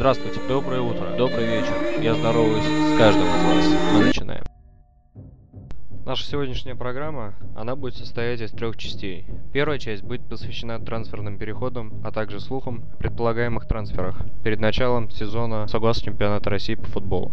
Здравствуйте, доброе утро, добрый вечер. Я здороваюсь с каждым из вас. Мы начинаем. Наша сегодняшняя программа, она будет состоять из трех частей. Первая часть будет посвящена трансферным переходам, а также слухам о предполагаемых трансферах перед началом сезона согласно чемпионата России по футболу.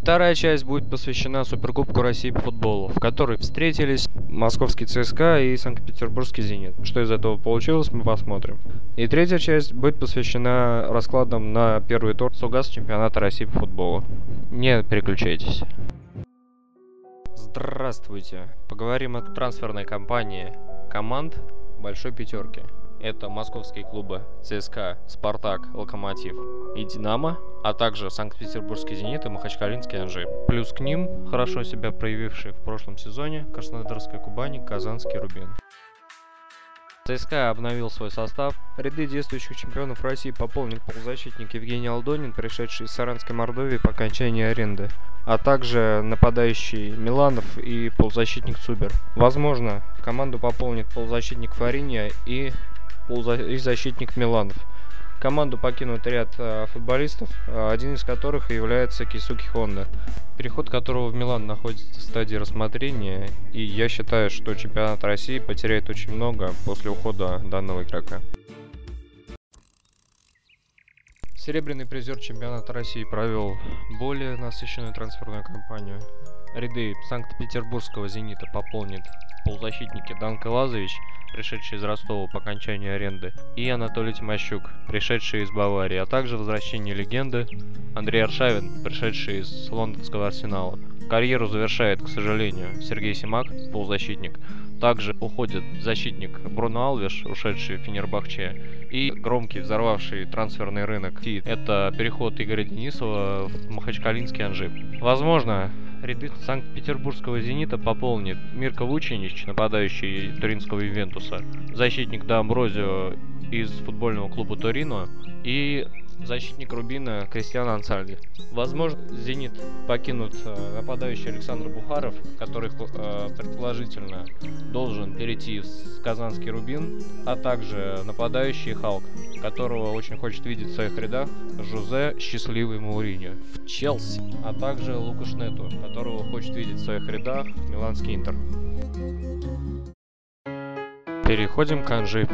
Вторая часть будет посвящена Суперкубку России по футболу, в которой встретились московский ЦСКА и Санкт-Петербургский Зенит. Что из этого получилось, мы посмотрим. И третья часть будет посвящена раскладам на первый тур Сугас чемпионата России по футболу. Не переключайтесь. Здравствуйте. Поговорим о трансферной кампании команд Большой Пятерки. Это московские клубы ЦСКА, Спартак, Локомотив и Динамо, а также Санкт-Петербургский Зенит и Махачкалинский Анжи. Плюс к ним хорошо себя проявившие в прошлом сезоне Краснодарская Кубань и Казанский Рубин. ЦСКА обновил свой состав. Ряды действующих чемпионов России пополнил полузащитник Евгений Алдонин, пришедший из Саранской Мордовии по окончании аренды, а также нападающий Миланов и полузащитник Цубер. Возможно, команду пополнит полузащитник Фаринья и, полуза... и защитник Миланов. Команду покинут ряд э, футболистов, э, один из которых является Кисуки Хонда, переход которого в Милан находится в стадии рассмотрения, и я считаю, что чемпионат России потеряет очень много после ухода данного игрока. Серебряный призер чемпионата России провел более насыщенную трансферную кампанию. Ряды Санкт-Петербургского «Зенита» пополнит полузащитники Данка Лазович, пришедший из Ростова по окончанию аренды, и Анатолий Тимощук, пришедший из Баварии, а также возвращение легенды Андрей Аршавин, пришедший из лондонского Арсенала. Карьеру завершает, к сожалению, Сергей Симак, полузащитник. Также уходит защитник Бруно Алвиш, ушедший в Фенербахче, и громкий взорвавший трансферный рынок. Это переход Игоря Денисова в Махачкалинский Анжип. Возможно, ряды Санкт-Петербургского «Зенита» пополнит. Мирко Вучинич, нападающий туринского Ювентуса, защитник До Амброзио из футбольного клуба Торино и защитник Рубина Кристиан Ансальди. Возможно, «Зенит» покинут э, нападающий Александр Бухаров, который э, предположительно должен перейти в казанский Рубин, а также нападающий Халк, которого очень хочет видеть в своих рядах Жузе Счастливый Мауриньо в Челси, а также Лукаш Нету, которого хочет видеть в своих рядах Миланский Интер. Переходим к Анжи.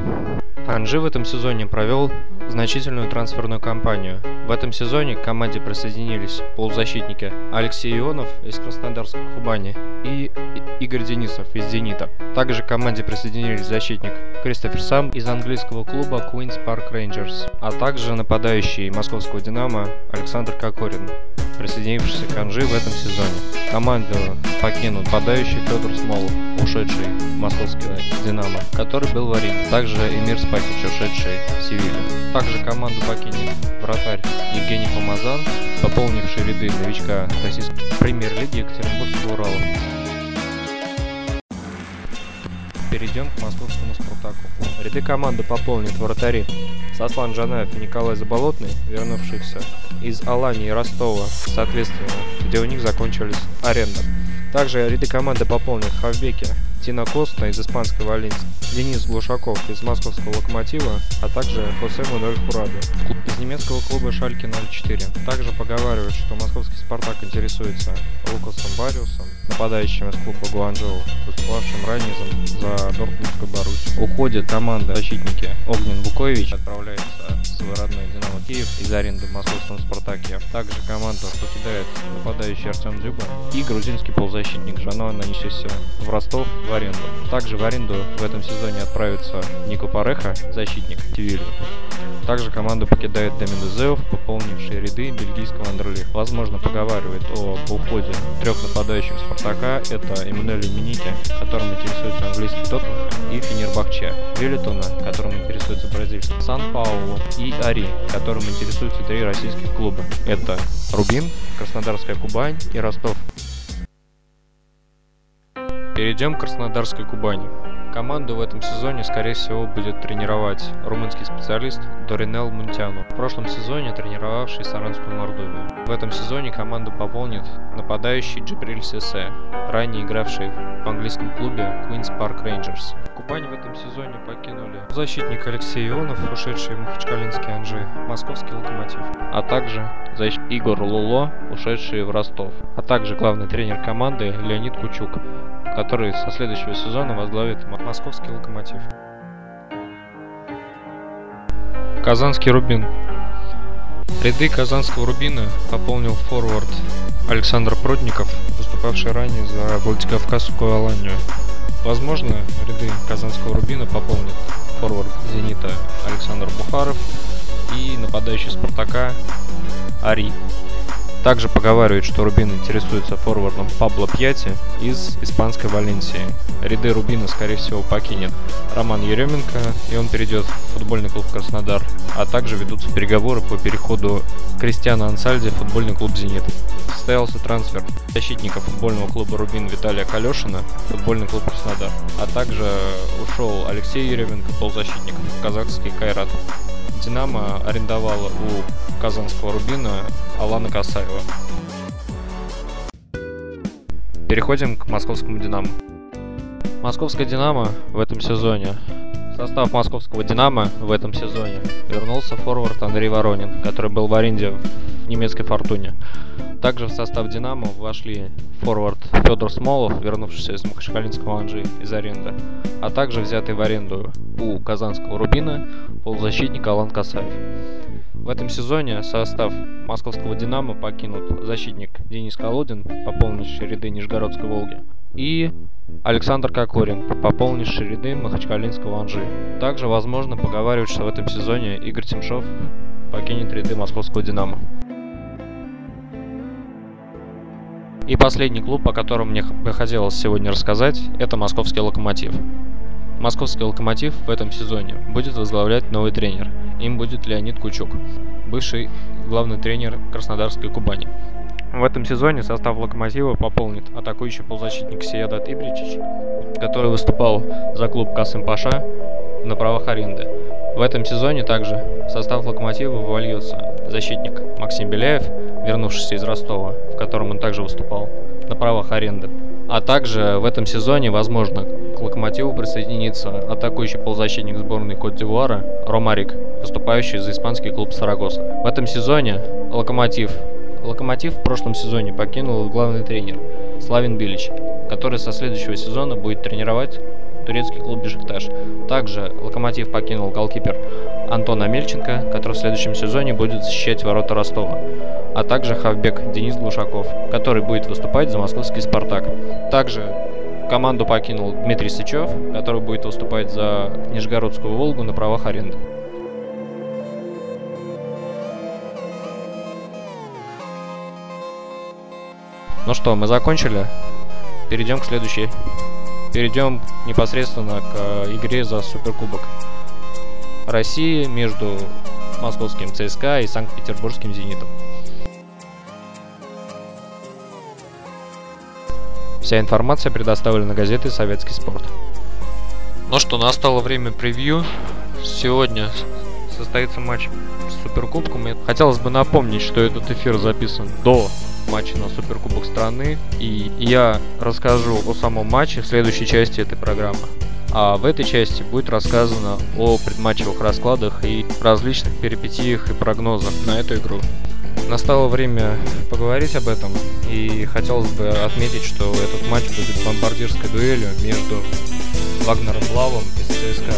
Анжи в этом сезоне провел значительную трансферную кампанию. В этом сезоне к команде присоединились полузащитники Алексей Ионов из Краснодарской Кубани и Игорь Денисов из Зенита. Также к команде присоединились защитник Кристофер Сам из английского клуба Queen's Park Rangers, а также нападающий московского Динамо Александр Кокорин, присоединившийся к Анжи в этом сезоне. Команду покинут нападающий Федор Смолов, ушедший в московский Динамо, который был в Арине. Также Эмир Спахич, ушедший в Севилью. Также команду покинет вратарь Евгений Помазан, пополнивший ряды новичка российской премьер-лиги Екатеринбургского Урала. Перейдем к московскому Спартаку. Ряды команды пополнит вратари Сослан Джанаев и Николай Заболотный, вернувшихся из Алании и Ростова, соответственно, где у них закончились аренда. Также ряды команды пополнят Хавбеки, Тина Коста из испанской Валенсии, Денис Глушаков из московского Локомотива, а также Хосе Мануэль Хураде из немецкого клуба Шальки 04. Также поговаривают, что московский Спартак интересуется Лукасом Бариусом, нападающим из клуба Гуанчжоу, выступавшим ранее за Дортмундскую Барусь. Уходит команда защитники Огнен Букович, отправляется в свой родной Динамо Киев из аренды в московском Спартаке. Также команду покидает нападающий Артем Дзюба и грузинский полузащитник Жано Нанисиси в Ростов в аренду. Также в аренду в этом сезоне отправится Нико Пареха, защитник Тивилю. Также команду покидает Демин пополнивший ряды бельгийского Андерли. Возможно, поговаривает о уходе трех нападающих Спартака. Это Эммануэль Миники, которым интересуется английский Тоттенхэм, и Фенербахче. Велитона, которым интересуется бразильский Сан-Паулу, и Ари, которым интересуются три российских клуба. Это Рубин, Краснодарская Кубань и Ростов. Перейдем к Краснодарской Кубани. Команду в этом сезоне, скорее всего, будет тренировать румынский специалист Доринел Мунтяну, в прошлом сезоне тренировавший Саранскую Мордовию. В этом сезоне команду пополнит нападающий Джибриль Сесе, ранее игравший в английском клубе Queen's Park Rangers. Кубань в этом сезоне покинули защитник Алексей Ионов, ушедший в Махачкалинский Анжи, московский локомотив, а также защитник Игорь Луло, ушедший в Ростов, а также главный тренер команды Леонид Кучук, который со следующего сезона возглавит московский локомотив. Казанский Рубин. Ряды казанского Рубина пополнил форвард Александр Прудников, выступавший ранее за Владикавказскую Аланию. Возможно, ряды казанского Рубина пополнит форвард Зенита Александр Бухаров и нападающий Спартака Ари. Также поговаривают, что Рубин интересуется форвардом Пабло Пьяти из испанской Валенсии. Ряды Рубина, скорее всего, покинет Роман Еременко, и он перейдет в футбольный клуб Краснодар. А также ведутся переговоры по переходу Кристиана Ансальди в футбольный клуб «Зенит». Состоялся трансфер защитника футбольного клуба «Рубин» Виталия Калешина в футбольный клуб «Краснодар». А также ушел Алексей Еременко, полузащитник, в казахский «Кайрат». Динамо арендовала у казанского Рубина Алана Касаева. Переходим к московскому Динамо. Московская Динамо в этом сезоне. Состав московского Динамо в этом сезоне вернулся форвард Андрей Воронин, который был в аренде в немецкой Фортуне. Также в состав Динамо вошли форвард Федор Смолов, вернувшийся из Махачкалинского Анжи из аренды, а также взятый в аренду у казанского Рубина полузащитник Алан Касаев. В этом сезоне состав московского «Динамо» покинут защитник Денис Колодин, пополнивший ряды Нижегородской «Волги», и Александр Кокорин, пополнивший ряды Махачкалинского «Анжи». Также, возможно, поговаривают, что в этом сезоне Игорь Тимшов покинет ряды московского «Динамо». И последний клуб, о котором мне бы хотелось сегодня рассказать, это московский «Локомотив». Московский «Локомотив» в этом сезоне будет возглавлять новый тренер. Им будет Леонид Кучук, бывший главный тренер Краснодарской Кубани. В этом сезоне состав «Локомотива» пополнит атакующий полузащитник Сиядат Ибричич, который выступал за клуб Касым Паша на правах аренды. В этом сезоне также в состав «Локомотива» вольется защитник Максим Беляев, вернувшийся из Ростова, в котором он также выступал, на правах аренды. А также в этом сезоне, возможно, к «Локомотиву» присоединится атакующий полузащитник сборной Кот-д'Ивуара Ромарик, выступающий за испанский клуб Сарагоса. В этом сезоне «Локомотив» Локомотив в прошлом сезоне покинул главный тренер Славин Билич, который со следующего сезона будет тренировать турецкий клуб Бешикташ. Также Локомотив покинул голкипер Антон Амельченко, который в следующем сезоне будет защищать ворота Ростова, а также хавбек Денис Глушаков, который будет выступать за московский «Спартак». Также команду покинул Дмитрий Сычев, который будет выступать за Нижегородскую «Волгу» на правах аренды. Ну что, мы закончили. Перейдем к следующей. Перейдем непосредственно к э, игре за Суперкубок России между московским ЦСКА и Санкт-Петербургским Зенитом. Вся информация предоставлена газетой «Советский спорт». Ну что, настало время превью. Сегодня состоится матч с Суперкубком. Хотелось бы напомнить, что этот эфир записан до матче на Суперкубок страны. И я расскажу о самом матче в следующей части этой программы. А в этой части будет рассказано о предматчевых раскладах и различных перипетиях и прогнозах на эту игру. Настало время поговорить об этом, и хотелось бы отметить, что этот матч будет бомбардирской дуэлью между Вагнером Лавом из ЦСКА,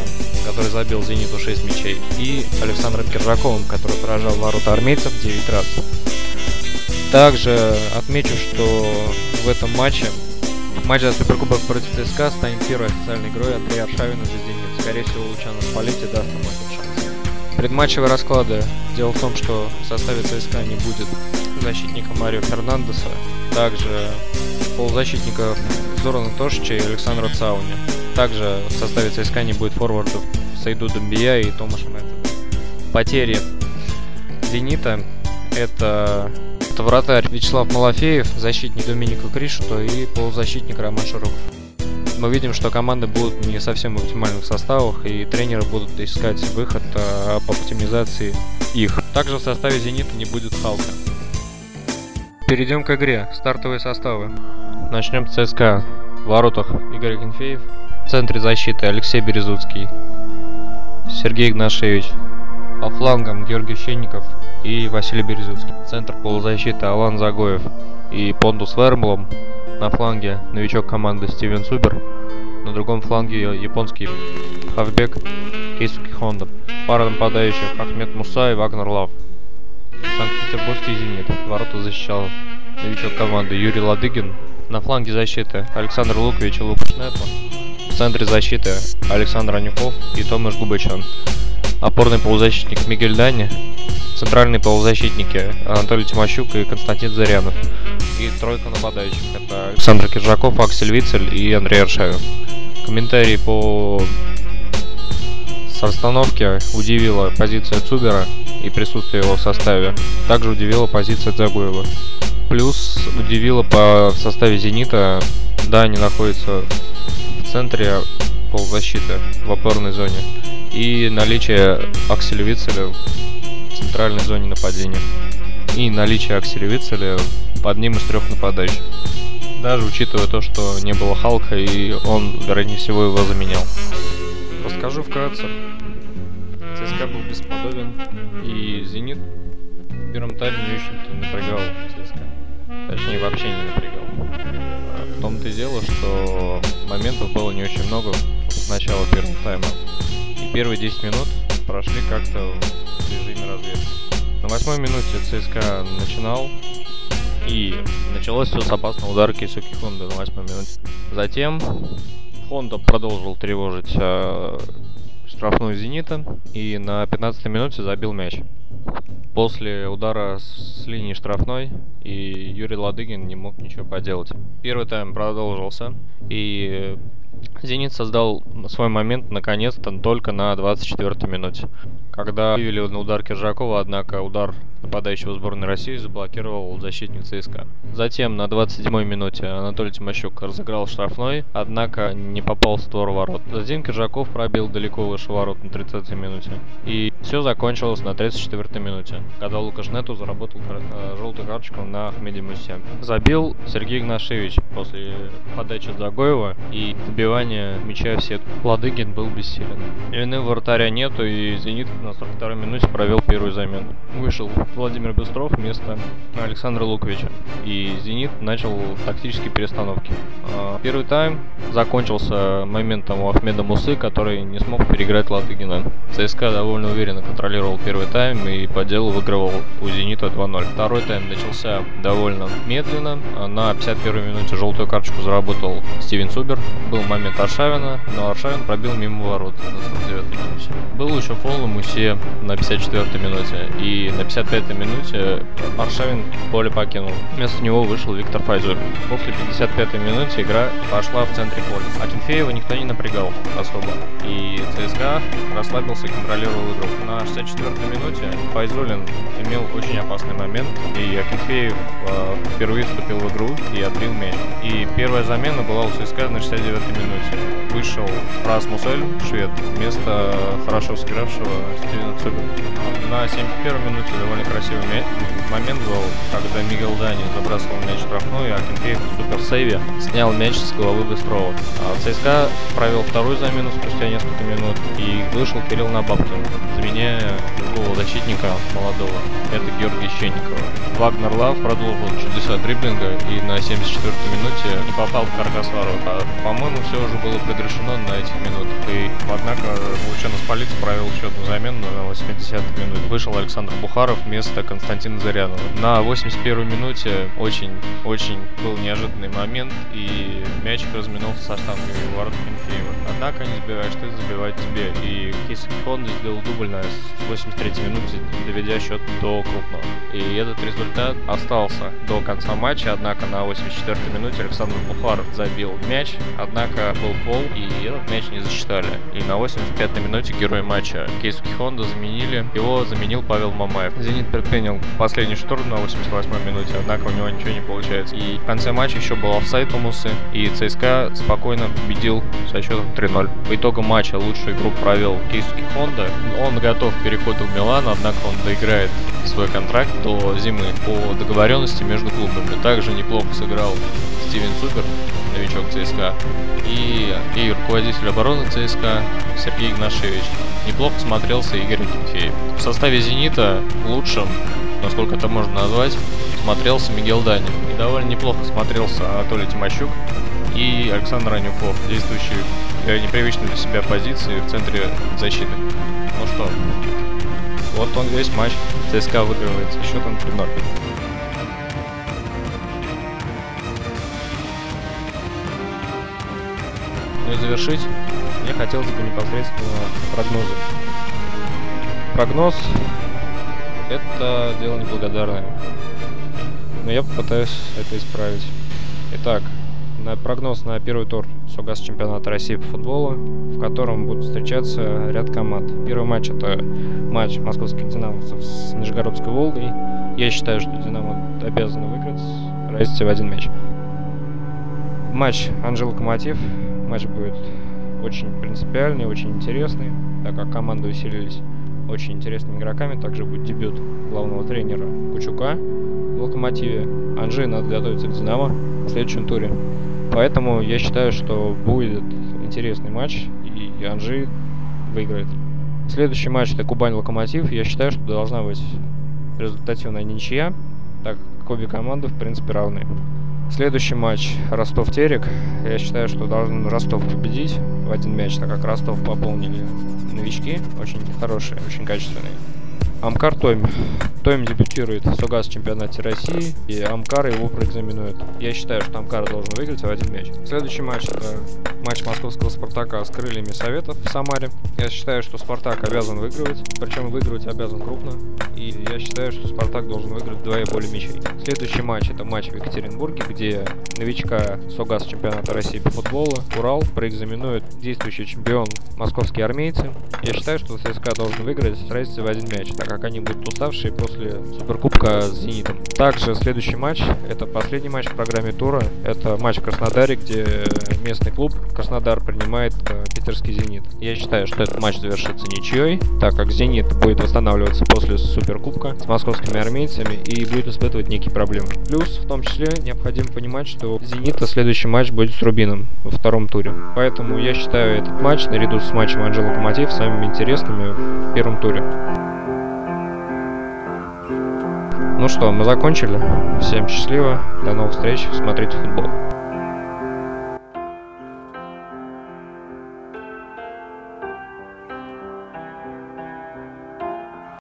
который забил «Зениту» 6 мячей, и Александром Киржаковым, который поражал ворота армейцев 9 раз. Также отмечу, что в этом матче матч за Суперкубок против ЦСКА станет первой официальной игрой Андрея Аршавина за «Зенит». Скорее всего, Лучано Спалетти даст ему этот шанс. Предматчевые расклады. Дело в том, что в составе ЦСКА не будет защитника Марио Фернандеса, также полузащитников Зорана Тошича и Александра Цауни. Также в составе ЦСКА не будет форвардов Сайду Домбия и Томаша Мэттеда. Потери «Зенита» — это это вратарь Вячеслав Малафеев, защитник Доминика Кришута и полузащитник Роман Широков. мы видим, что команды будут не совсем в оптимальных составах, и тренеры будут искать выход э, по оптимизации их. Также в составе «Зенита» не будет Халка. Перейдем к игре. Стартовые составы. Начнем с ЦСКА. В воротах Игорь Кенфеев. В центре защиты Алексей Березуцкий. Сергей Игнашевич. По флангам Георгий Щенников и Василий Березуцкий. Центр полузащиты Алан Загоев и Пондус Вермблом. На фланге новичок команды Стивен Субер. На другом фланге японский хавбек Кейсуки Хонда. Пара нападающих Ахмед Муса и Вагнер Лав. Санкт-Петербургский «Зенит». Ворота защищал новичок команды Юрий Ладыгин. На фланге защиты Александр Лукович и Лукаш Нетман. В центре защиты Александр Анюков и Томаш Губачан. Опорный полузащитник Мигель Дани. Центральные полузащитники Анатолий Тимощук и Константин Зарянов. И тройка нападающих. Это Александр Киржаков, Аксель Вицель и Андрей Аршавин. Комментарии по с удивила позиция Цубера и присутствие его в составе. Также удивила позиция Дзагуева. Плюс удивило по составе «Зенита», да, они находятся в центре полузащиты, в опорной зоне, и наличие Акселя Вицеля в центральной зоне нападения. И наличие Акселя Вицеля под ним из трех нападающих. Даже учитывая то, что не было Халка, и он, вероятнее всего, его заменял. Расскажу вкратце. ЦСКА был бесподобен, и «Зенит» в первом тайме не очень-то напрягал ЦСКА. Точнее, вообще не напрягал. А в том-то и дело, что моментов было не очень много с начала первого тайма. Первые 10 минут прошли как-то в режиме разведки. На восьмой минуте ЦСКА начинал, и началось все с опасного удара Кисуки Хонда на восьмой минуте. Затем Хонда продолжил тревожить э, штрафную «Зенита» и на 15 минуте забил мяч. После удара с линии штрафной и Юрий Ладыгин не мог ничего поделать. Первый тайм продолжился и «Зенит» создал свой момент наконец-то только на 24 минуте, когда вывели на удар Киржакова, однако удар нападающего сборной России заблокировал защитник ЦСКА. Затем на 27-й минуте Анатолий Тимощук разыграл штрафной, однако не попал в створ ворот. Затем Киржаков пробил далеко выше ворот на 30-й минуте. И все закончилось на 34-й минуте, когда Лукашнету заработал э, желтую карточку на Ахмеде Мусе. Забил Сергей Игнашевич после подачи Загоева и добивания мяча в сетку. Ладыгин был бессилен. Вины вратаря нету, и Зенит на 42-й минуте провел первую замену. Вышел Владимир Быстров вместо Александра Луковича. И «Зенит» начал тактические перестановки. А, первый тайм закончился моментом у Ахмеда Мусы, который не смог переиграть Ладыгина. ЦСКА довольно уверенно контролировал первый тайм и по делу выигрывал у «Зенита» 2-0. Второй тайм начался довольно медленно. На 51-й минуте желтую карточку заработал Стивен Субер. Был момент Аршавина, но Аршавин пробил мимо ворот на 49-й минуте. Был еще фол на Мусе на 54-й минуте. И на 55 55 минуте Аршавин поле покинул. Вместо него вышел Виктор Файзер. После 55 минуты игра пошла в центре поля. А никто не напрягал особо. И ЦСКА расслабился и контролировал игру. На 64 минуте Файзулин имел очень опасный момент. И Акинфеев э, впервые вступил в игру и отбил мяч. И первая замена была у ЦСКА на 69 минуте. Вышел Расмус Эль, швед, вместо хорошо сыгравшего На 71 минуте довольно красивый момент был, когда Мигел Дани забрасывал мяч в штрафную, а Кенкеев в суперсейве снял мяч с головы Быстрова. А ЦСКА провел вторую замену спустя несколько минут и вышел Кирилл Набабкин, заменяя другого защитника молодого. Это Георгий Щенникова. Вагнер Лав продолжил чудеса дриблинга и на 74-й минуте не попал в каркас ворот. А, по-моему, все уже было предрешено на этих минутах. И, однако, Лучано Спалиц провел еще одну замену на 80-й минуте. Вышел Александр Бухаров вместо Константина Зарянова. На 81-й минуте очень-очень был неожиданный момент, и мячик разминулся со штангой ворот Кенфеева. Однако, не забиваешь ты, забивать тебе. И Кейсик Хонда сделал дубль на 83-й минуте, доведя счет до одно. И этот результат остался до конца матча, однако на 84-й минуте Александр Бухаров забил мяч, однако был фол, и этот мяч не засчитали. И на 85-й минуте герой матча Кейсуки Хонда заменили, его заменил Павел Мамаев. Зенит предпринял последний штурм на 88-й минуте, однако у него ничего не получается. И в конце матча еще был офсайд у Мусы, и ЦСКА спокойно победил со счетом 3-0. По итогам матча лучшую игру провел Кейсуки Хонда. Он готов к переходу в Милан, однако он доиграет свой контракт до зимы по договоренности между клубами. Также неплохо сыграл Стивен Супер, новичок ЦСКА, и, и руководитель обороны ЦСКА Сергей Игнашевич. Неплохо смотрелся Игорь Тимфеев. В составе «Зенита» лучшим, насколько это можно назвать, смотрелся Мигел Данин. И довольно неплохо смотрелся Анатолий Тимощук и Александр Анюков, действующий в непривычной для себя позиции в центре защиты. Ну что, вот он весь матч. ЦСКА выигрывает со счетом 3-0. Ну и завершить мне хотелось бы непосредственно прогнозы. Прогноз – это дело неблагодарное. Но я попытаюсь это исправить. Итак, на прогноз на первый тур Согаз чемпионата России по футболу, в котором будут встречаться ряд команд. Первый матч это матч московских динамовцев с Нижегородской Волгой. Я считаю, что Динамо обязаны выиграть разницей в один мяч. Матч Анжел Локомотив. Матч будет очень принципиальный, очень интересный, так как команды усилились очень интересными игроками. Также будет дебют главного тренера Кучука в Локомотиве. Анжи надо готовиться к Динамо в следующем туре. Поэтому я считаю, что будет интересный матч, и Анжи выиграет. Следующий матч это Кубань-Локомотив. Я считаю, что должна быть результативная ничья, так как обе команды в принципе равны. Следующий матч Ростов-Терек. Я считаю, что должен Ростов победить в один мяч, так как Ростов пополнили новички, очень хорошие, очень качественные. Амкар Тойм. Тойм дебютирует в Сугас чемпионате России, и Амкар его проэкзаменует. Я считаю, что Амкар должен выиграть в один мяч. Следующий матч это матч московского Спартака с крыльями Советов в Самаре. Я считаю, что Спартак обязан выигрывать, причем выигрывать обязан крупно. И я считаю, что Спартак должен выиграть два и более мячей. Следующий матч это матч в Екатеринбурге, где новичка Сугас чемпионата России по футболу Урал проэкзаменует действующий чемпион московские армейцы. Я считаю, что ЦСКА должен выиграть с разницей в один мяч, так как они будут уставшие после Суперкубка с Зенитом. Также следующий матч, это последний матч в программе тура, это матч в Краснодаре, где местный клуб Краснодар принимает э, питерский Зенит. Я считаю, что этот матч завершится ничьей, так как Зенит будет восстанавливаться после Суперкубка с московскими армейцами и будет испытывать некие проблемы. Плюс, в том числе, необходимо понимать, что Зенита следующий матч будет с Рубином во втором туре. Поэтому я считаю этот матч, наряду с матчем Анжела Локомотив, самыми интересными в первом туре. Ну что, мы закончили. Всем счастливо. До новых встреч. Смотрите футбол.